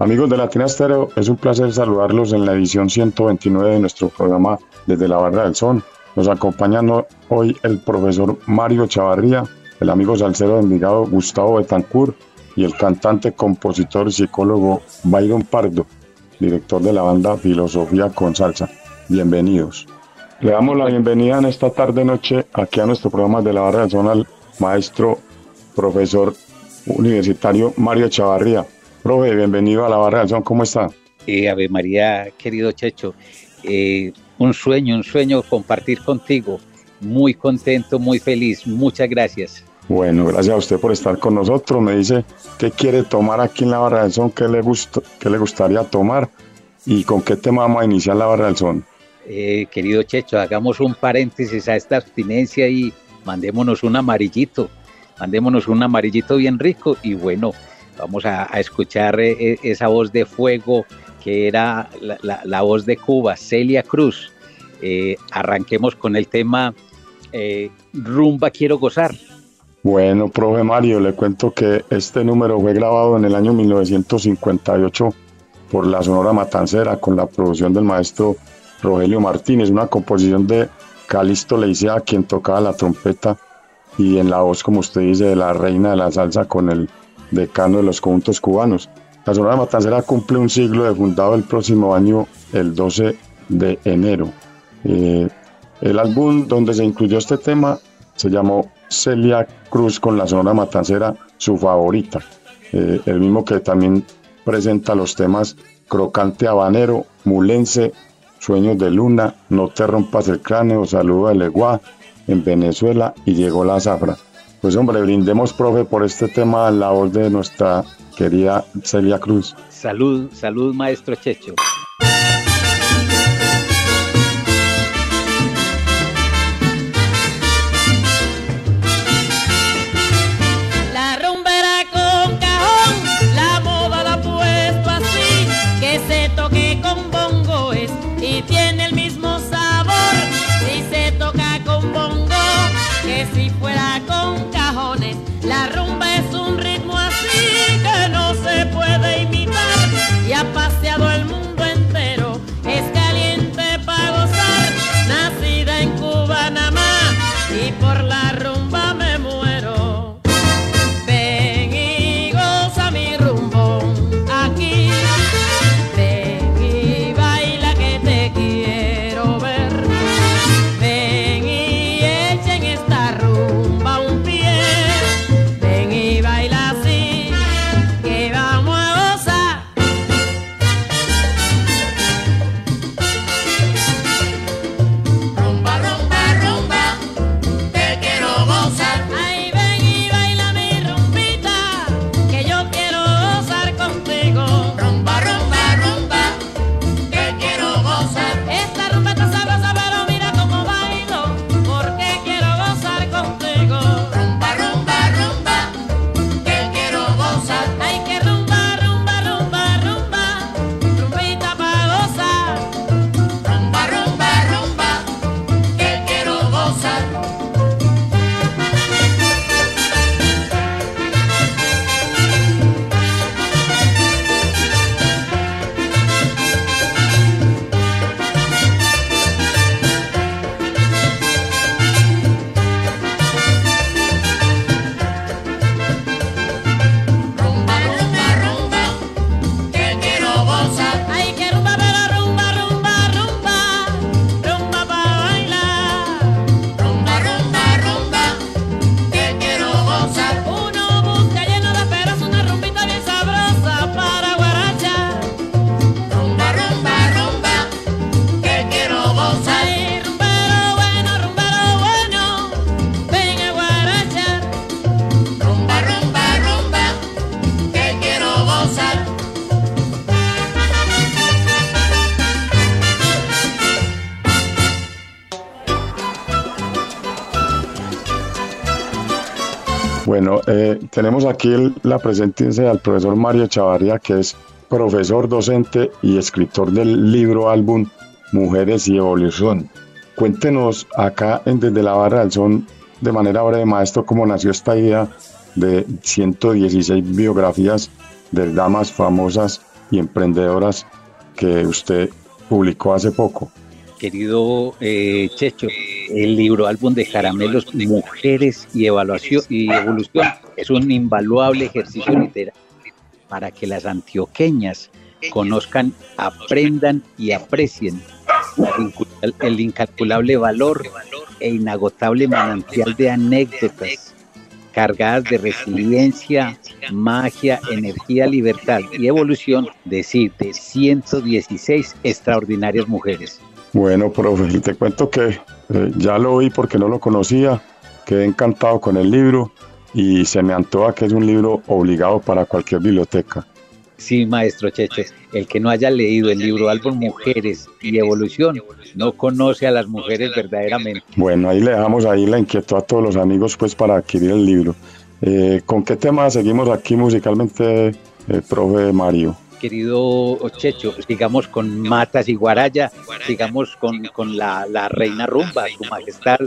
Amigos de Latina Estéreo, es un placer saludarlos en la edición 129 de nuestro programa Desde la Barra del Son. Nos acompañan hoy el profesor Mario Chavarría, el amigo salsero de Envigado Gustavo Betancourt y el cantante, compositor y psicólogo Byron Pardo, director de la banda Filosofía con Salsa. Bienvenidos. Le damos la bienvenida en esta tarde-noche aquí a nuestro programa de la Barra del Son al maestro, profesor universitario Mario Chavarría. Profe, bienvenido a la Barra del Son, ¿cómo está? Eh, Ave María, querido Checho, eh, un sueño, un sueño compartir contigo. Muy contento, muy feliz. Muchas gracias. Bueno, gracias a usted por estar con nosotros. Me dice qué quiere tomar aquí en la Barra del Son, qué le, gusta, qué le gustaría tomar y con qué tema vamos a iniciar la Barra del Son. Eh, querido Checho, hagamos un paréntesis a esta abstinencia y mandémonos un amarillito. Mandémonos un amarillito bien rico y bueno, Vamos a, escuchar eh, eh, esa voz de fuego que era la, voz de Cuba, Celia Cruz. Eh, arranquemos con el tema Rumba Quiero Gozar. Bueno, profe Mario, le cuento que este número fue grabado en el año 1958 por la Sonora Matancera con la producción del maestro Rogelio Martínez, una composición de Calisto Leicea, quien tocaba la trompeta y en la voz, como usted dice, de la reina de la salsa con el decano de los conjuntos cubanos. La Sonora Matancera cumple un siglo de fundado el próximo año, el 12 de enero. Eh, el álbum donde se incluyó este tema se llamó Celia Cruz con la Sonora Matancera, su favorita. Eh, el mismo que también presenta los temas Crocante Habanero, Mulense, Sueños de Luna, No te rompas el cráneo, Saludo de Leguá, en Venezuela y llegó la zafra. Pues hombre, brindemos, profe, por este tema a la voz de nuestra querida Celia Cruz. Salud, salud, maestro Checho. Eh, tenemos aquí la presencia del profesor Mario Chavarría, que es profesor, docente y escritor del libro álbum Mujeres y Evolución. Cuéntenos acá en Desde la Barra del Son, de manera breve, maestro, cómo nació esta idea de 116 biografías de damas famosas y emprendedoras que usted publicó hace poco. Querido eh, Checho, el libro álbum de Caramelos, Mujeres y Evaluación y Evolución, es un invaluable ejercicio literario para que las antioqueñas conozcan, aprendan y aprecien el incalculable valor e inagotable manantial de anécdotas cargadas de resiliencia, magia, energía, libertad y evolución, decir, de 116 extraordinarias mujeres. Bueno, profe, te cuento que eh, ya lo oí porque no lo conocía, quedé encantado con el libro y se me antoja que es un libro obligado para cualquier biblioteca. Sí, maestro Cheche, el que no haya leído el libro Álbum Mujeres y Evolución no conoce a las mujeres verdaderamente. Bueno, ahí le dejamos ahí la inquietud a todos los amigos pues para adquirir el libro. Eh, ¿Con qué tema seguimos aquí musicalmente, eh, profe Mario? Querido Checho, sigamos con Matas y Guaraya, sigamos con, con la, la reina rumba, su majestad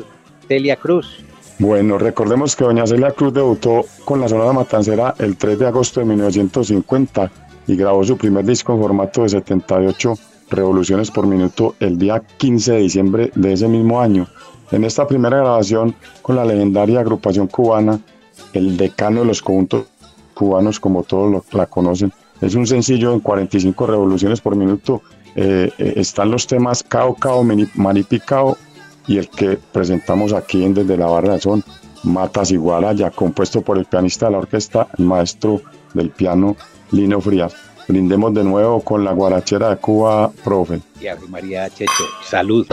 Celia Cruz. Bueno, recordemos que doña Celia Cruz debutó con la Sonora Matancera el 3 de agosto de 1950 y grabó su primer disco en formato de 78 revoluciones por minuto el día 15 de diciembre de ese mismo año. En esta primera grabación con la legendaria agrupación cubana, el decano de los conjuntos cubanos, como todos la conocen, es un sencillo en 45 revoluciones por minuto. Eh, eh, están los temas Cao Cao, Maripicao y el que presentamos aquí en Desde la Barra son Matas y ya compuesto por el pianista de la orquesta, el maestro del piano Lino Frías. Brindemos de nuevo con la guarachera de Cuba, profe. Y María Checho, salud.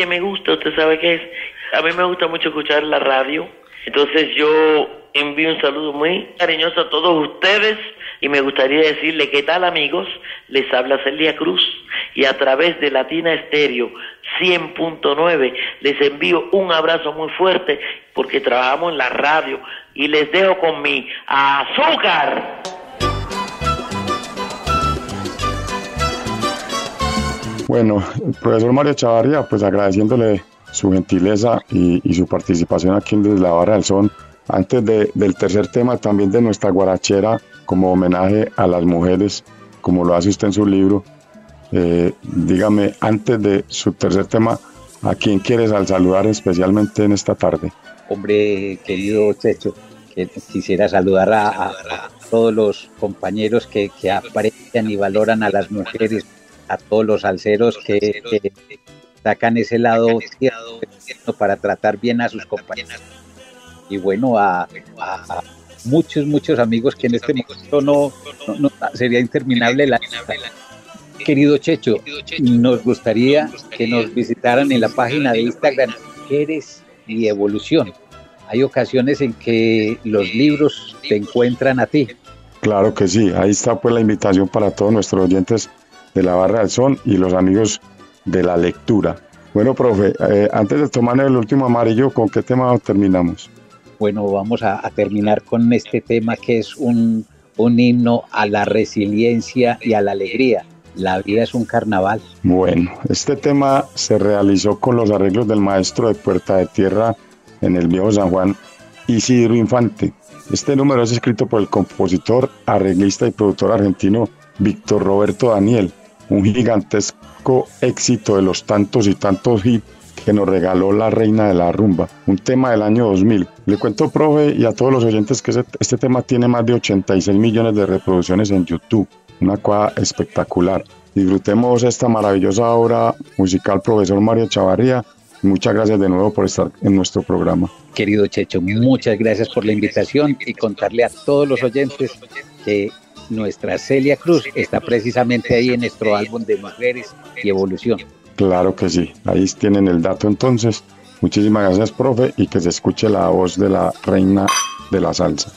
Que me gusta, usted sabe qué es, a mí me gusta mucho escuchar la radio, entonces yo envío un saludo muy cariñoso a todos ustedes y me gustaría decirle qué tal amigos, les habla Celia Cruz y a través de Latina Estéreo 100.9 les envío un abrazo muy fuerte porque trabajamos en la radio y les dejo con mi azúcar. Bueno, profesor Mario Chavarría, pues agradeciéndole su gentileza y, su participación aquí en Desde la Son. Antes del tercer tema, también de nuestra guarachera, como homenaje a las mujeres, como lo hace usted en su libro, eh, dígame, antes de su tercer tema, ¿a quién quieres al saludar especialmente en esta tarde? Hombre, querido Checho, que quisiera saludar a, todos los compañeros que, que aprecian y valoran a las mujeres a todos los alceros que, sacan ese lado para tratar bien a sus compañeros. Y bueno, a, muchos, muchos amigos que en este momento no, sería interminable la Querido Checho, nos gustaría que nos visitaran en la página de Instagram Mujeres y Evolución. Hay ocasiones en que los libros te encuentran a ti. Claro que sí, ahí está pues la invitación para todos nuestros oyentes de la Barra del Son y los amigos de la lectura. Bueno, profe, eh, antes de tomar el último amarillo, ¿con qué tema terminamos? Bueno, vamos a, terminar con este tema que es un, un himno a la resiliencia y a la alegría. La vida es un carnaval. Bueno, este tema se realizó con los arreglos del maestro de Puerta de Tierra en el Viejo San Juan, Isidro Infante. Este número es escrito por el compositor, arreglista y productor argentino Víctor Roberto Daniel un gigantesco éxito de los tantos y tantos hits que nos regaló la reina de la rumba, un tema del año 2000. Le cuento, profe, y a todos los oyentes que este tema tiene más de 86 millones de reproducciones en YouTube, una cosa espectacular. Disfrutemos esta maravillosa obra musical, profesor Mario Chavarría. Muchas gracias de nuevo por estar en nuestro programa. Querido Checho, muchas gracias por la invitación y contarle a todos los oyentes que nuestra Celia Cruz está precisamente ahí en nuestro álbum de Mujeres y Evolución. Claro que sí, ahí tienen el dato entonces. Muchísimas gracias, profe, y que se escuche la voz de la reina de la salsa.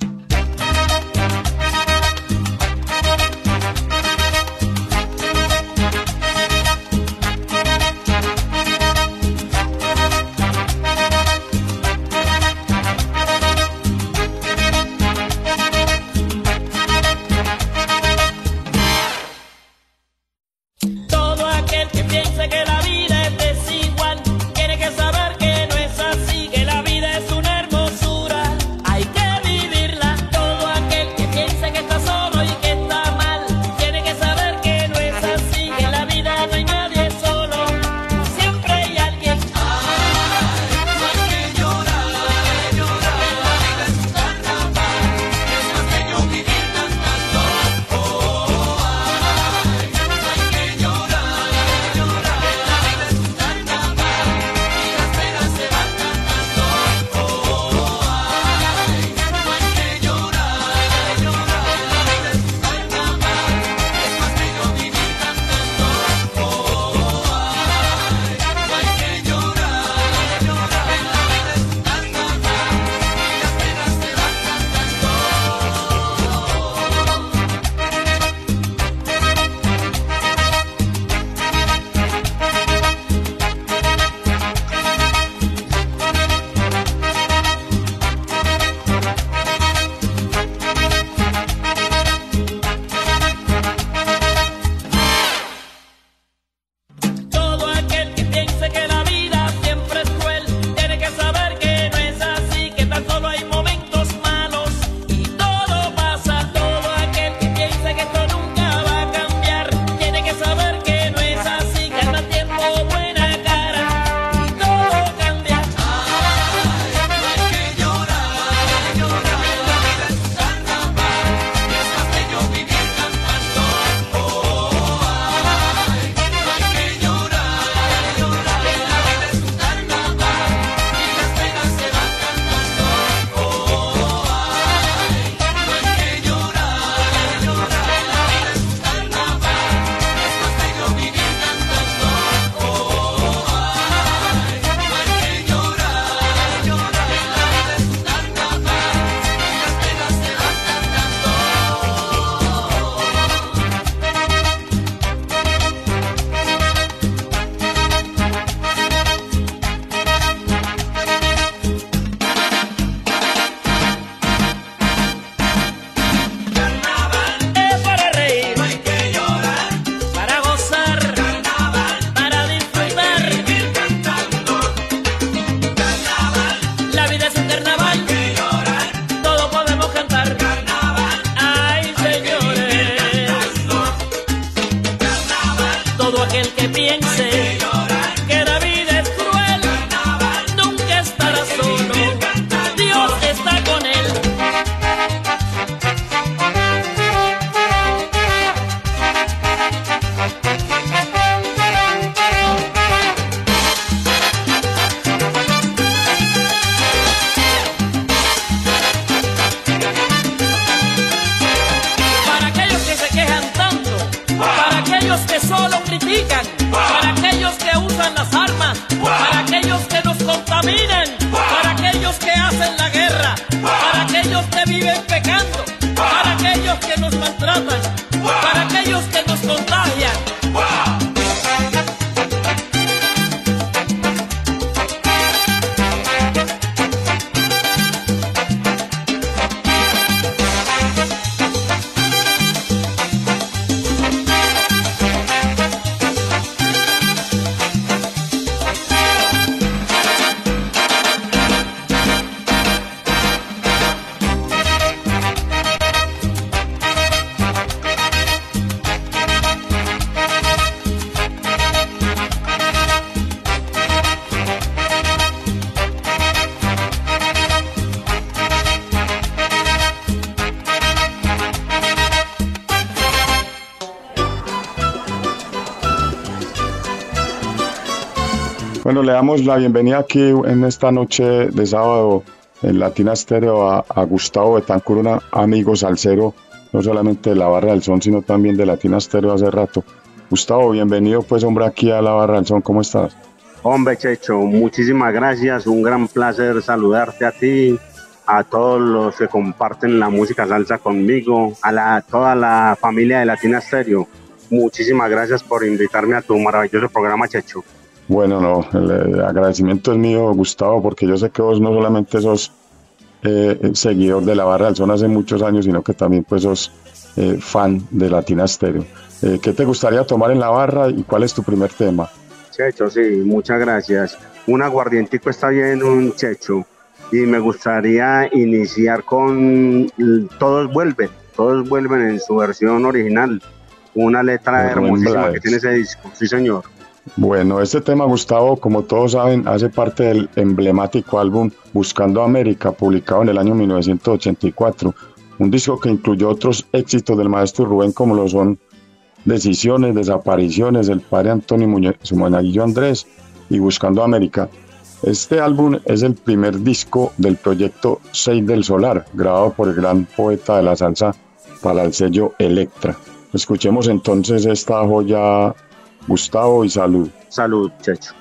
Bueno, le damos la bienvenida aquí en esta noche de sábado en Latina Estéreo a, Gustavo Betancur, un amigo salsero, no solamente de la Barra del Son, sino también de Latina Estéreo hace rato. Gustavo, bienvenido pues hombre aquí a la Barra del Son, ¿cómo estás? Hombre, Checho, muchísimas gracias. Un gran placer saludarte a ti, a todos los que comparten la música salsa conmigo, a toda la familia de Latina Stereo. Muchísimas gracias por invitarme a tu maravilloso programa, Checho. Bueno, no, el, el agradecimiento es mío, Gustavo, porque yo sé que vos no solamente sos eh, seguidor de la Barra del Son hace muchos años, sino que también pues sos eh, fan de Latina Stereo. Eh, ¿Qué te gustaría tomar en la barra y cuál es tu primer tema? Checho, sí, muchas gracias. Un aguardientico está bien, un checho. Y me gustaría iniciar con Todos vuelven, todos vuelven en su versión original. Una letra hermosísima que tiene ese disco, sí señor. Bueno, este tema, Gustavo, como todos saben, hace parte del emblemático álbum Buscando América, publicado en el año 1984. Un disco que incluyó otros éxitos del maestro Rubén, como lo son Decisiones, Desapariciones, El Padre Antonio Muñe- su monaguillo Andrés y Buscando América. Este álbum es el primer disco del proyecto 6 del Solar, grabado por el gran poeta de la salsa para el sello Electra. Escuchemos entonces esta joya, Gustavo, y salud. Salud, Checho.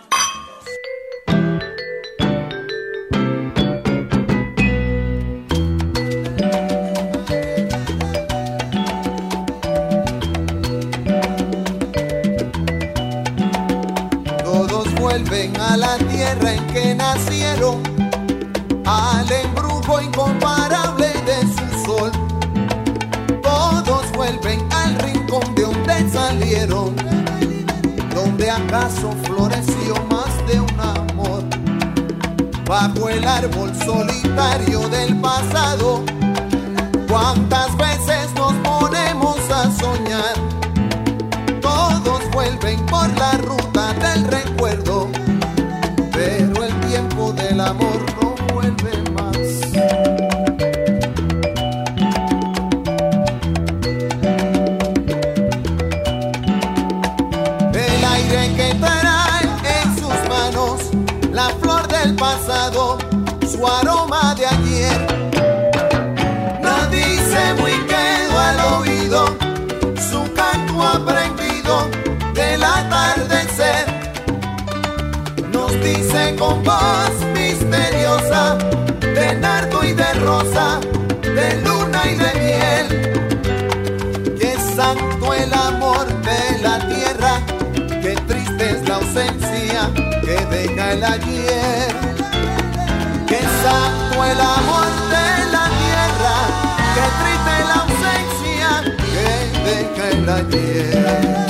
Con voz misteriosa de nardo y de rosa, de luna y de miel. Que santo el amor de la tierra, que triste es la ausencia que deja el ayer. Que santo el amor de la tierra, que triste la ausencia que deja el ayer.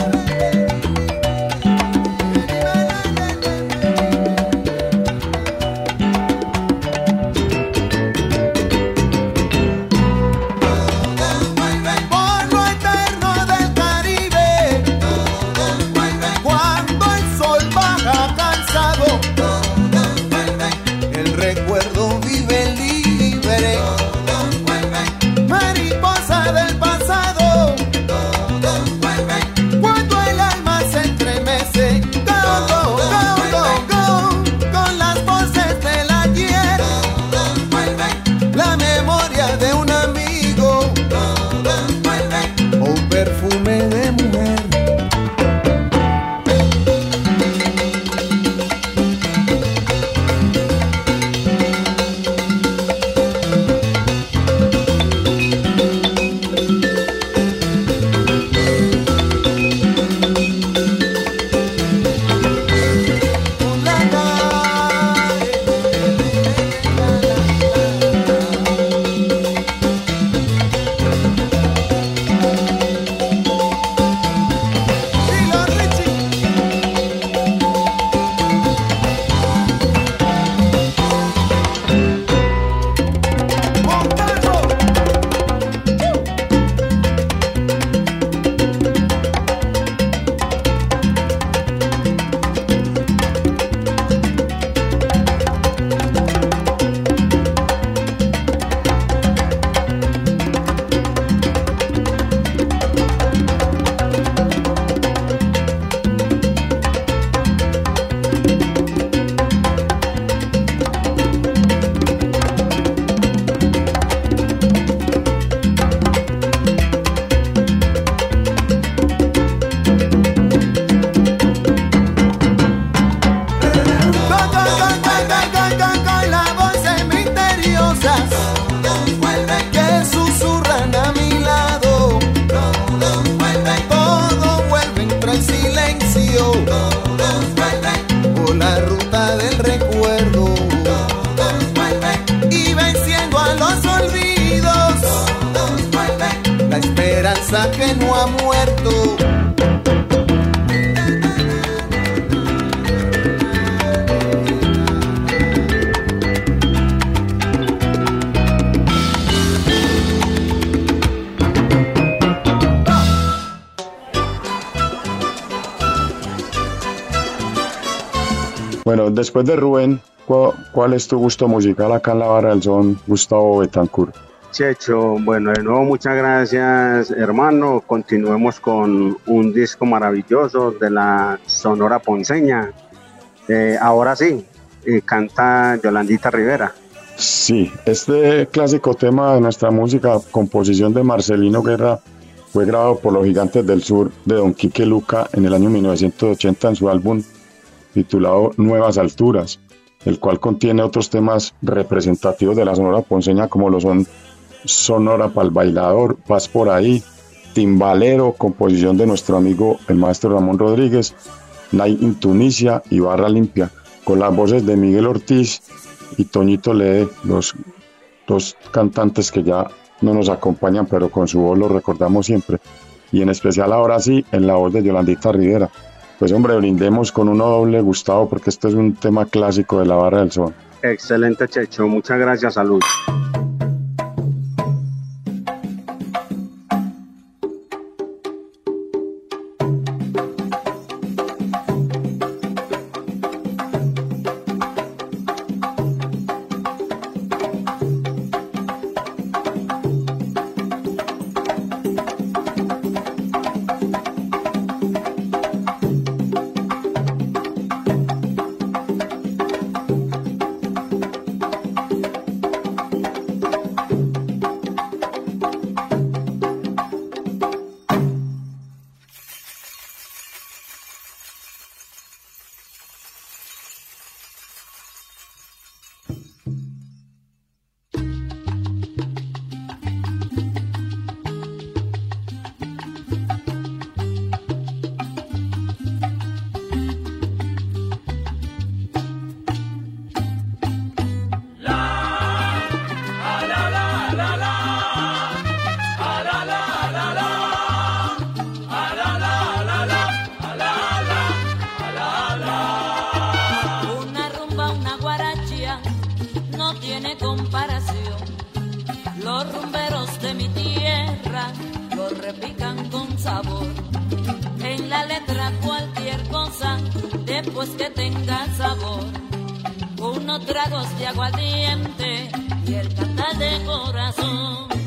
Después de Rubén, ¿cuál, es tu gusto musical acá en la barra del son, Gustavo Betancourt? Checho, bueno, de nuevo muchas gracias hermano. Continuemos con un disco maravilloso de la Sonora Ponceña. Eh, ahora sí, eh, canta Yolandita Rivera. Sí, este clásico tema de nuestra música, composición de Marcelino Guerra, fue grabado por los Gigantes del Sur de Don Quique Luca en el año 1980 en su álbum titulado Nuevas Alturas, el cual contiene otros temas representativos de la Sonora Ponceña como lo son Sonora para el Bailador, Paz por ahí, Timbalero, composición de nuestro amigo el maestro Ramón Rodríguez, Night in Tunisia y Barra Limpia, con las voces de Miguel Ortiz y Toñito Lee, los dos cantantes que ya no nos acompañan, pero con su voz lo recordamos siempre. Y en especial ahora sí, en la voz de Yolandita Rivera, pues hombre, brindemos con uno doble, Gustavo, porque este es un tema clásico de la barra del sol. Excelente, Checho. Muchas gracias, salud. Pican con sabor. En la letra cualquier cosa, después que tenga sabor. Unos tragos de aguardiente y el cantar de corazón.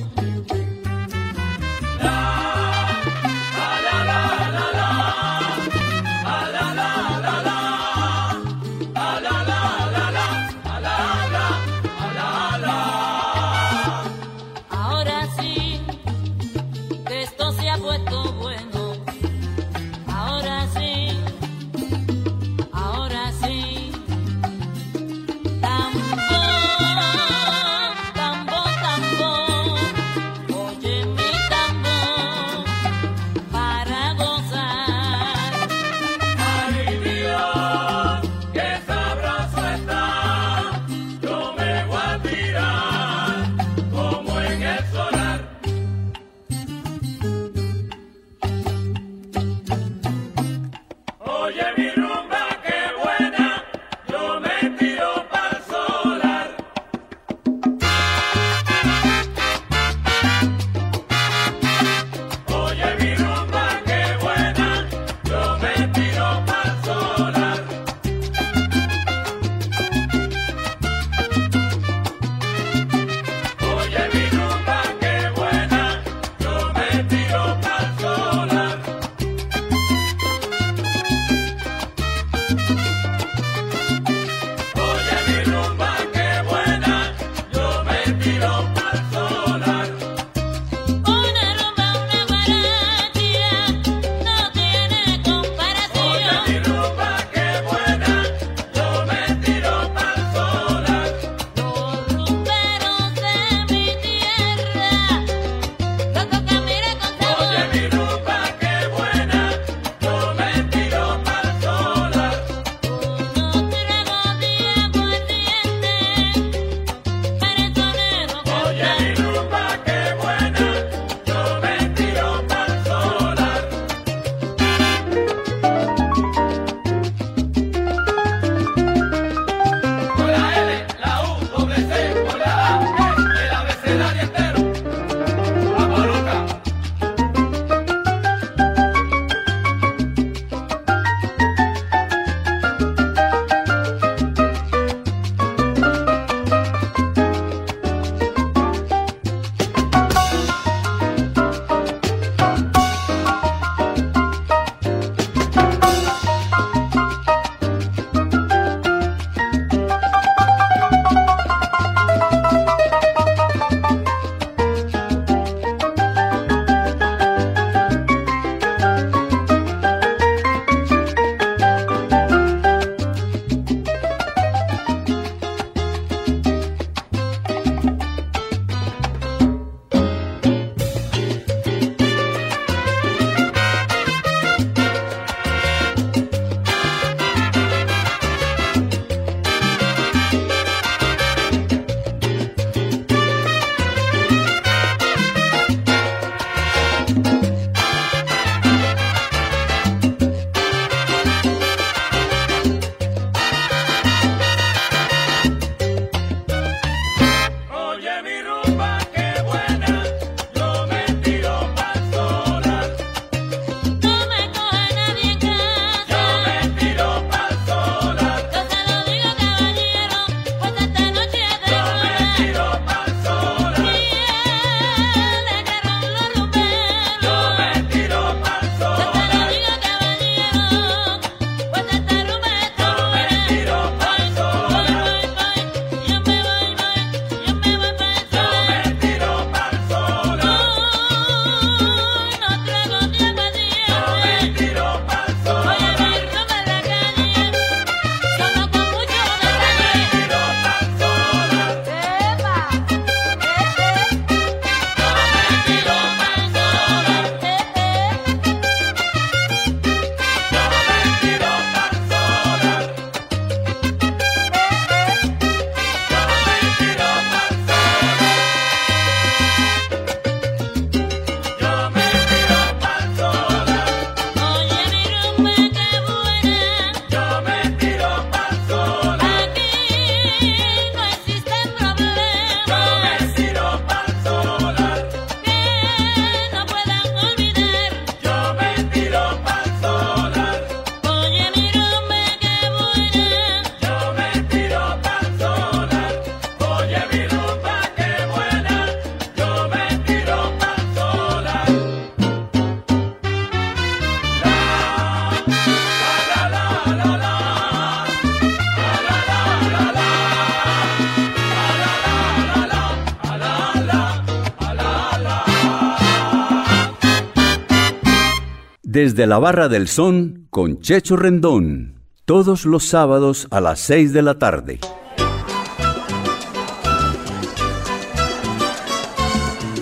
Desde la Barra del Son con Checho Rendón. Todos los sábados a las 6 de la tarde.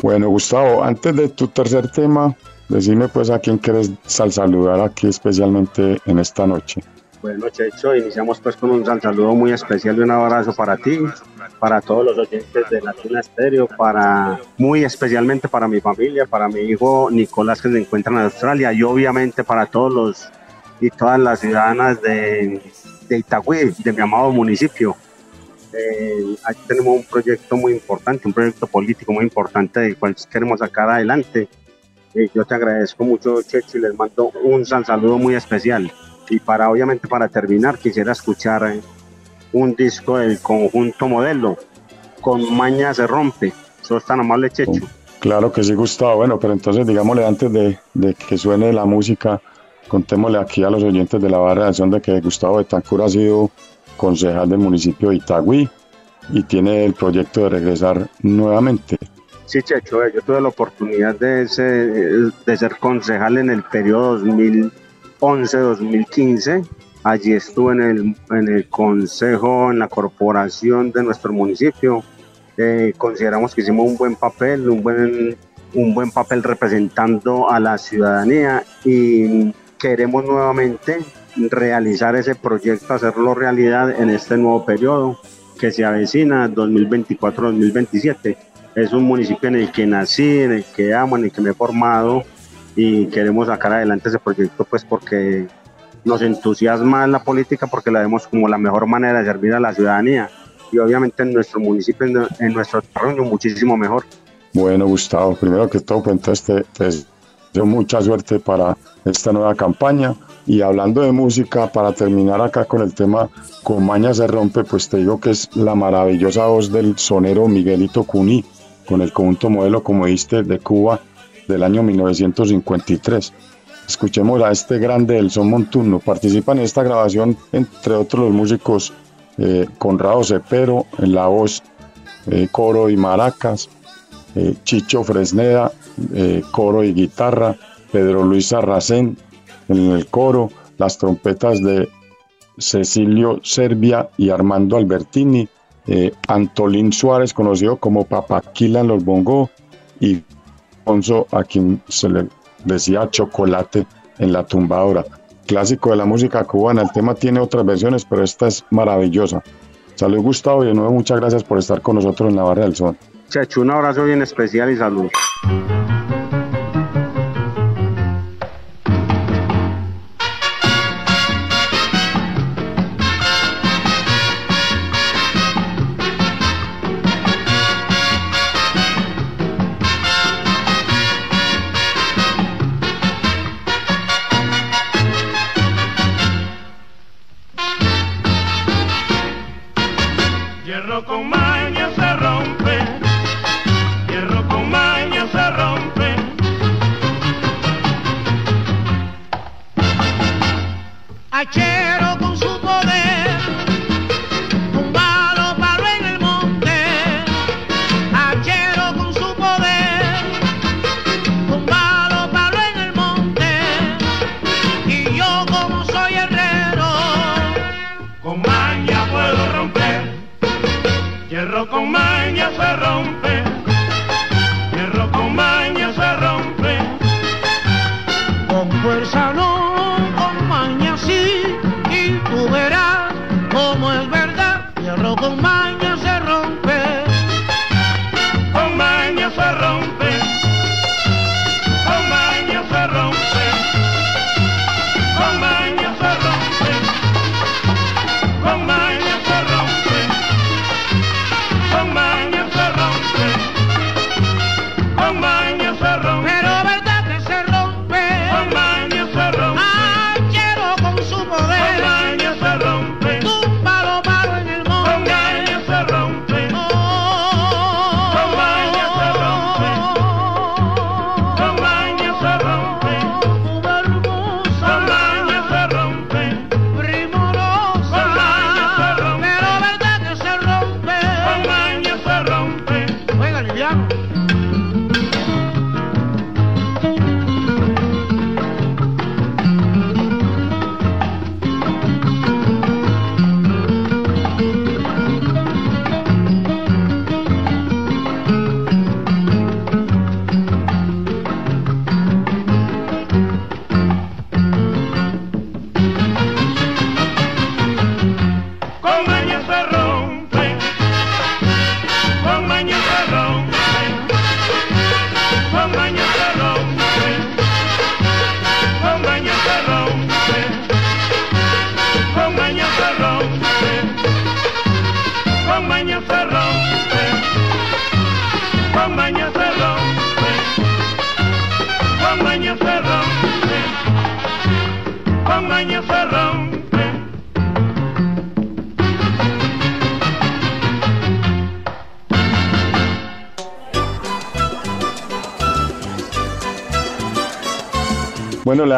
Bueno, Gustavo, antes de tu tercer tema, decime pues a quién quieres saludar aquí especialmente en esta noche. Bueno, Checho, iniciamos pues con un saludo muy especial y un abrazo para ti, para todos los oyentes de Latina Estéreo, para muy especialmente para mi familia, para mi hijo Nicolás que se encuentra en Australia y obviamente para todos los y todas las ciudadanas de, de Itagüí, de mi amado municipio. Eh, aquí tenemos un proyecto muy importante, un proyecto político muy importante del cual queremos sacar adelante. Eh, yo te agradezco mucho, Checho, y les mando un saludo muy especial. Y para, obviamente, para terminar, quisiera escuchar eh, un disco del conjunto modelo, con Maña se rompe. ¿Sos tan amable, Checho? Claro que sí, Gustavo. Bueno, pero entonces, digámosle, antes de, de que suene la música, contémosle aquí a los oyentes de la barra de que Gustavo Betancur ha sido concejal del municipio de Itagüí y tiene el proyecto de regresar nuevamente. Sí, Checho, eh, yo tuve la oportunidad de ser, de ser concejal en el periodo 2011-2015 Allí estuve en el, en el consejo, en la corporación de nuestro municipio. Eh, consideramos que hicimos un buen papel, un buen, un buen papel representando a la ciudadanía y queremos nuevamente realizar ese proyecto, hacerlo realidad en este nuevo periodo que se avecina 2024-2027. Es un municipio en el que nací, en el que amo, en el que me he formado y queremos sacar adelante ese proyecto pues porque nos entusiasma la política porque la vemos como la mejor manera de servir a la ciudadanía y obviamente en nuestro municipio, en, nuestro terreno, muchísimo mejor. Bueno, Gustavo, primero que todo, pues entonces te, deseo mucha suerte para esta nueva campaña. Y hablando de música, para terminar acá con el tema Con Maña se rompe, pues te digo que es la maravillosa voz del sonero Miguelito Cuní, con el conjunto modelo, como viste, de Cuba del año 1953. Escuchemos a este grande del son montuno. Participan en esta grabación, entre otros, los músicos eh, Conrado Cepero en la voz, eh, coro y maracas, eh, Chicho Fresneda, coro y guitarra, Pedro Luis Arracén en el coro, las trompetas de Cecilio Serbia y Armando Albertini, Antolín Suárez, conocido como Papaquila en los bongó, y Alfonso, a quien se le decía Chocolate en la tumbadora. Clásico de la música cubana, el tema tiene otras versiones, pero esta es maravillosa. Salud Gustavo y de nuevo muchas gracias por estar con nosotros en la Barra del Sol. Un abrazo bien especial y salud. Hierro con maña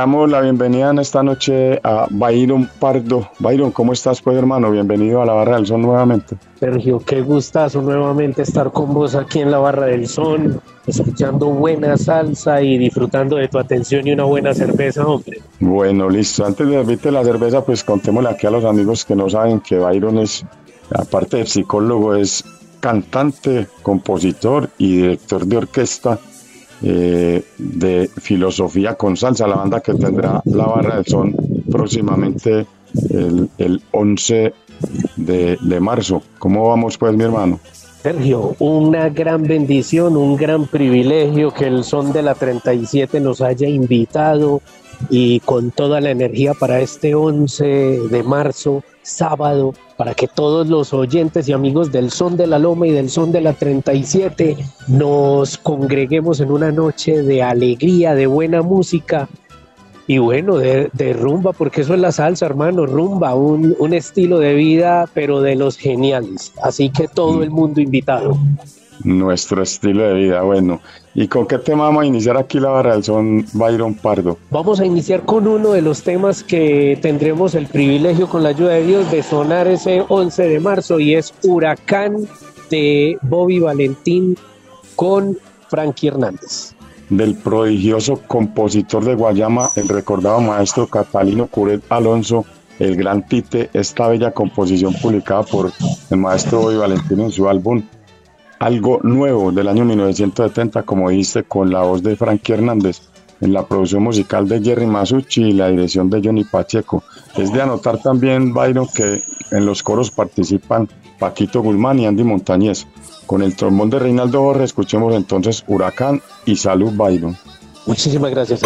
damos la bienvenida en esta noche a Byron Pardo. Byron, ¿cómo estás, pues, hermano? Bienvenido a la Barra del Son nuevamente. Sergio, qué gustazo nuevamente estar con vos aquí en la Barra del Son, escuchando buena salsa y disfrutando de tu atención y una buena cerveza, hombre. Bueno, listo. Antes de servirte la cerveza, pues contémosle aquí a los amigos que no saben que Byron es, aparte de psicólogo, es cantante, compositor y director de orquesta eh, de Filosofía con Salsa, la banda que tendrá la barra del son próximamente el, el 11 de, de marzo. ¿Cómo vamos pues mi hermano? Sergio, una gran bendición, un gran privilegio que el Son de la 37 nos haya invitado y con toda la energía para este 11 de marzo, sábado, para que todos los oyentes y amigos del Son de la Loma y del Son de la 37 nos congreguemos en una noche de alegría, de buena música y bueno, de, de rumba, porque eso es la salsa, hermano, rumba, un, un estilo de vida, pero de los geniales. Así que todo el mundo invitado. Nuestro estilo de vida, bueno. ¿Y con qué tema vamos a iniciar aquí la barra del son Byron Pardo? Vamos a iniciar con uno de los temas que tendremos el privilegio con la ayuda de Dios de sonar ese 11 de marzo y es Huracán de Bobby Valentín con Frankie Hernández. Del prodigioso compositor de Guayama, el recordado maestro Catalino Curet Alonso, el gran Tite, esta bella composición publicada por el maestro Bobby Valentín en su álbum algo nuevo del año 1970, como dice, con la voz de Frankie Hernández, en la producción musical de Jerry Masucci y la dirección de Johnny Pacheco. Es de anotar también, Byron, que en los coros participan Paquito Guzmán y Andy Montañez. Con el trombón de Reinaldo Borre, escuchemos entonces Huracán y Salud Byron. Muchísimas gracias.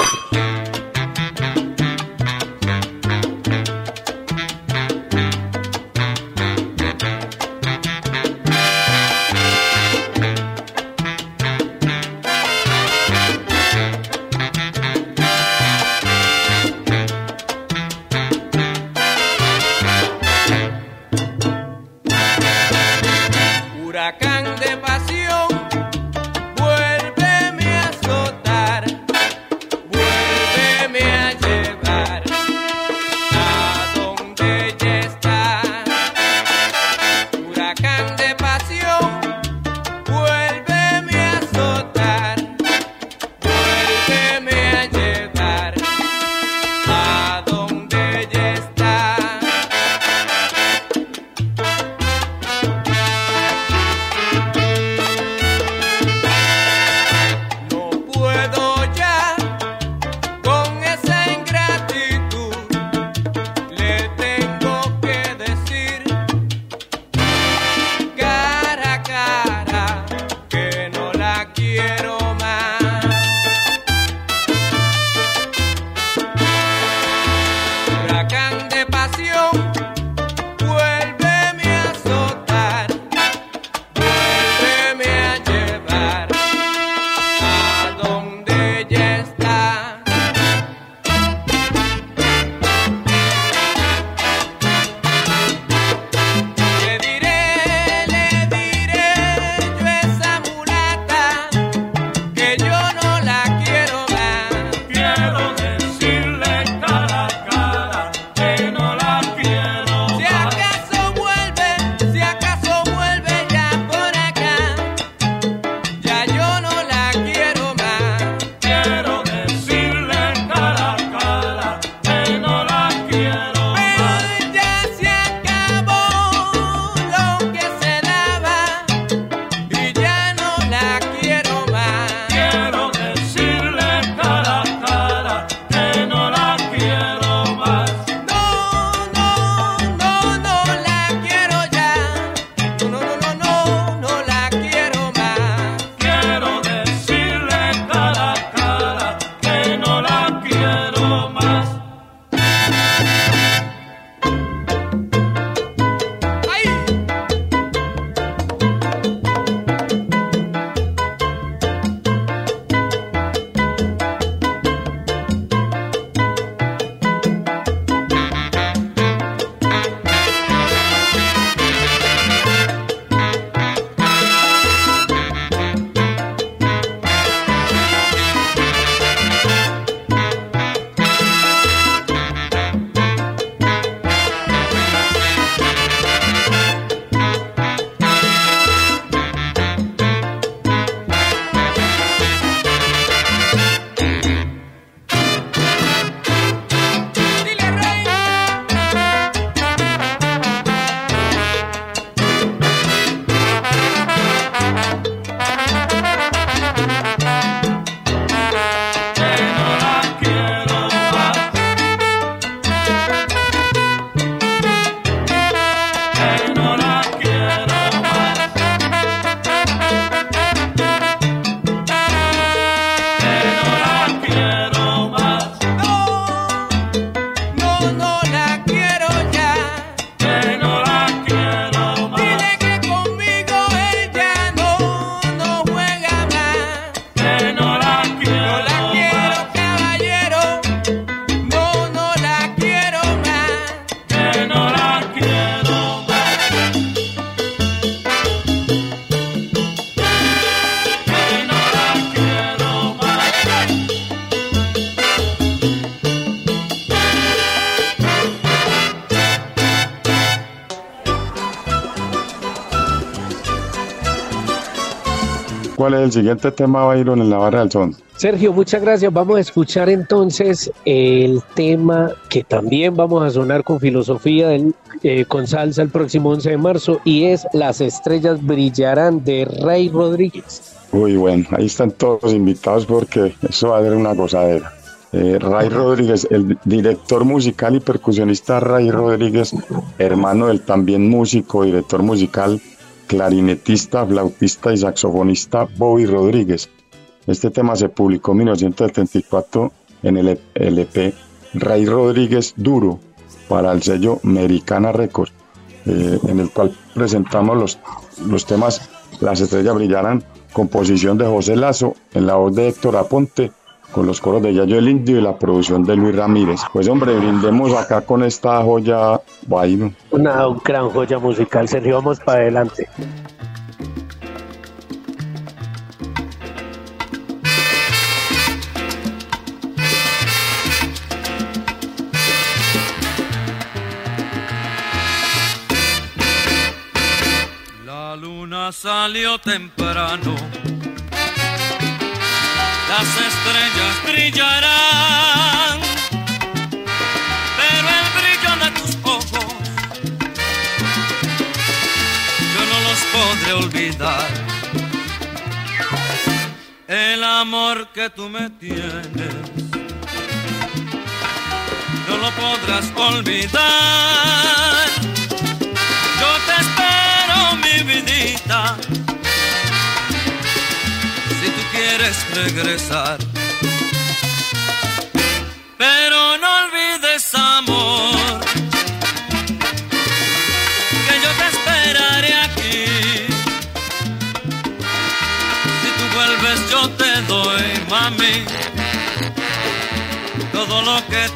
¿Cuál es el siguiente tema, Byron, en la barra del son? Sergio, muchas gracias. Vamos a escuchar entonces el tema que también vamos a sonar con filosofía eh, con salsa el próximo 11 de marzo y es Las estrellas brillarán de Ray Rodríguez. Uy, bueno, ahí están todos los invitados porque eso va a ser una gozadera. Eh, Ray Rodríguez, el director musical y percusionista Ray Rodríguez, hermano del también músico, director musical, clarinetista, flautista y saxofonista Bobby Rodríguez. Este tema se publicó en 1974 en el LP Ray Rodríguez Duro para el sello Americana Records, eh, en el cual presentamos los, los temas Las estrellas brillarán, composición de José Lazo, en la voz de Héctor Aponte con los coros de Yayo el Indio y la producción de Luis Ramírez. Pues hombre, brindemos acá con esta joya Baino. Una gran joya musical, Sergio, vamos para adelante. La luna salió temprano las estrellas brillarán, pero el brillo de tus ojos yo no los podré olvidar. El amor que tú me tienes no lo podrás olvidar. Yo te espero, mi vidita quieres regresar. Pero no olvides, amor, que yo te esperaré aquí. Si tú vuelves, yo te doy, mami, todo lo que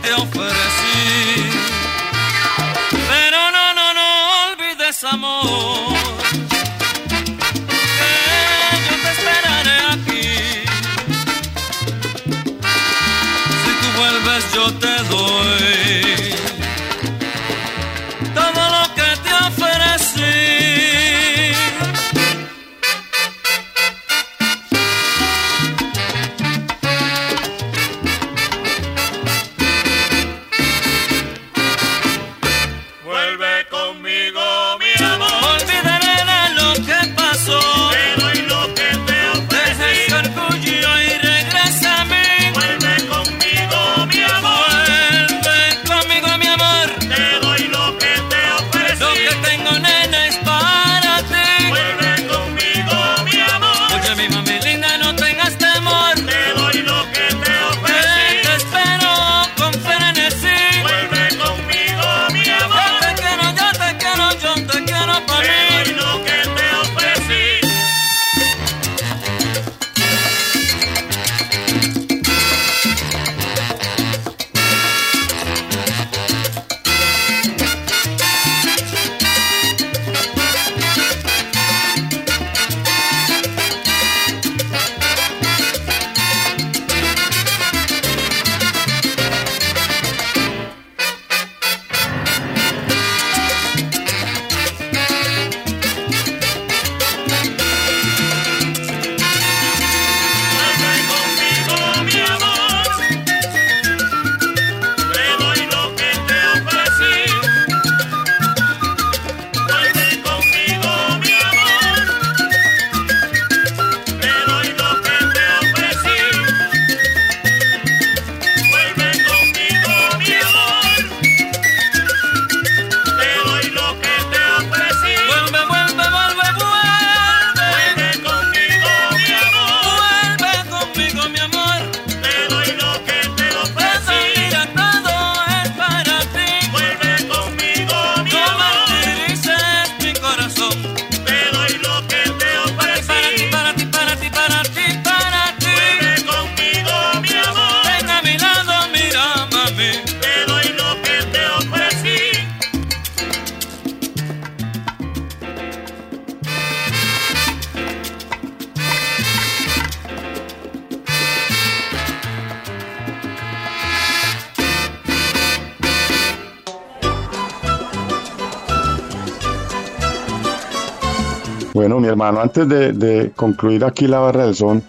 antes de, concluir aquí la barra del son,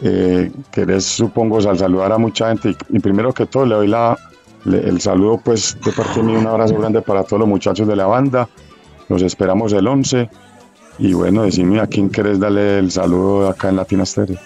eh, querés, supongo, saludar a mucha gente y, primero que todo le doy la, el saludo pues de parte mí, un abrazo grande para todos los muchachos de la banda. Los esperamos el 11 y bueno, decime a quién querés darle el saludo acá en Latina Stereo.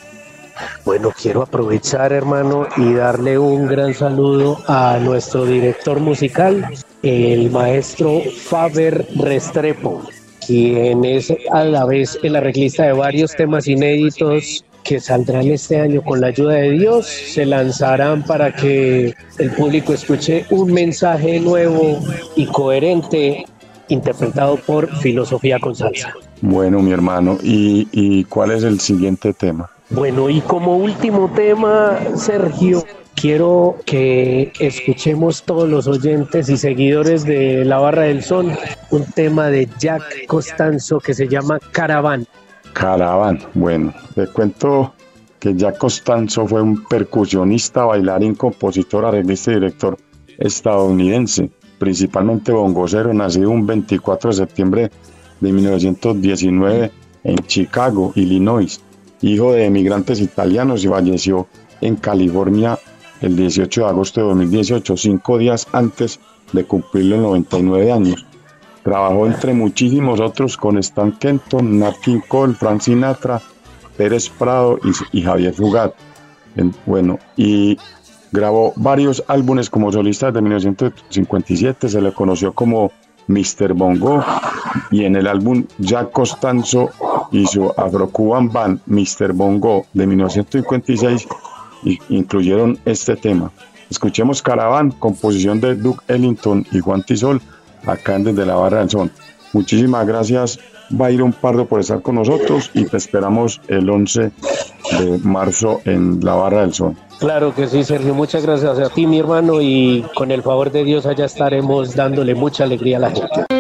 Bueno, quiero aprovechar, hermano, y darle un gran saludo a nuestro director musical, el maestro Faber Restrepo, quien es a la vez el arreglista de varios temas inéditos que saldrán este año con la ayuda de Dios, se lanzarán para que el público escuche un mensaje nuevo y coherente interpretado por Filosofía con Salsa. Bueno, mi hermano, ¿y, y cuál es el siguiente tema? Bueno, y como último tema, Sergio, quiero que escuchemos todos los oyentes y seguidores de La Barra del Sol un tema de Jack Costanzo que se llama Caravan. Caravan, bueno, te cuento que Jack Costanzo fue un percusionista, bailarín, compositor, arreglista y director estadounidense, principalmente bongocero, nacido un 24 de septiembre de 1919 en Chicago, Illinois, hijo de emigrantes italianos y falleció en California el 18 de agosto de 2018, cinco días antes de cumplir los 99 años. Trabajó entre muchísimos otros con Stan Kenton, Nat King Cole, Frank Sinatra, Pérez Prado y, Javier Fugat. bueno, y grabó varios álbumes como solista desde 1957, se le conoció como Mr. Bongo y en el álbum Jack Costanzo y su Afro-Cuban Band Mr. Bongo de 1956 incluyeron este tema. Escuchemos Caravan, composición de Duke Ellington y Juan Tisol, acá en Desde la Barra del Son. Muchísimas gracias, Byron Pardo, por estar con nosotros y te esperamos el 11 de marzo en la Barra del Son. Claro que sí, Sergio. Muchas gracias a ti, mi hermano, y con el favor de Dios allá estaremos dándole mucha alegría a la gente.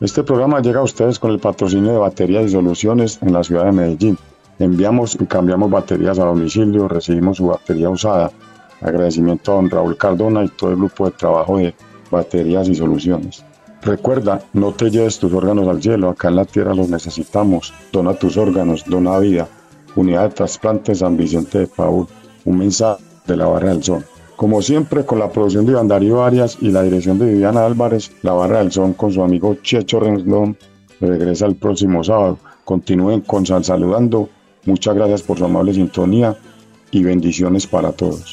Este programa llega a ustedes con el patrocinio de baterías y soluciones en la ciudad de Medellín. Enviamos y cambiamos baterías a domicilio, recibimos su batería usada. Agradecimiento a don Raúl Cardona y todo el grupo de trabajo de baterías y soluciones. Recuerda, no te lleves tus órganos al cielo, acá en la tierra los necesitamos. Dona tus órganos, dona vida. Unidad de Trasplantes San Vicente de Paul. Un mensaje de la Barra del Sol. Como siempre, con la producción de Iván Darío Arias y la dirección de Viviana Álvarez, la Barra del Son con su amigo Checho Renslón regresa el próximo sábado. Continúen con Sal Saludando. Muchas gracias por su amable sintonía y bendiciones para todos.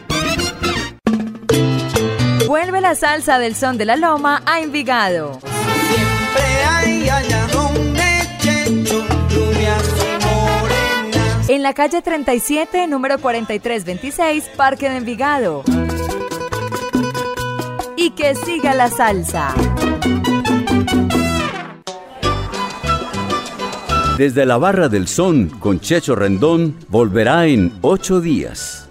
Vuelve la salsa del son de la loma a Envigado. Siempre hay allá donde Checho, morenas. En la calle 37, número 4326, Parque de Envigado. Y que siga la salsa. Desde la Barra del Son con Checho Rendón volverá en ocho días.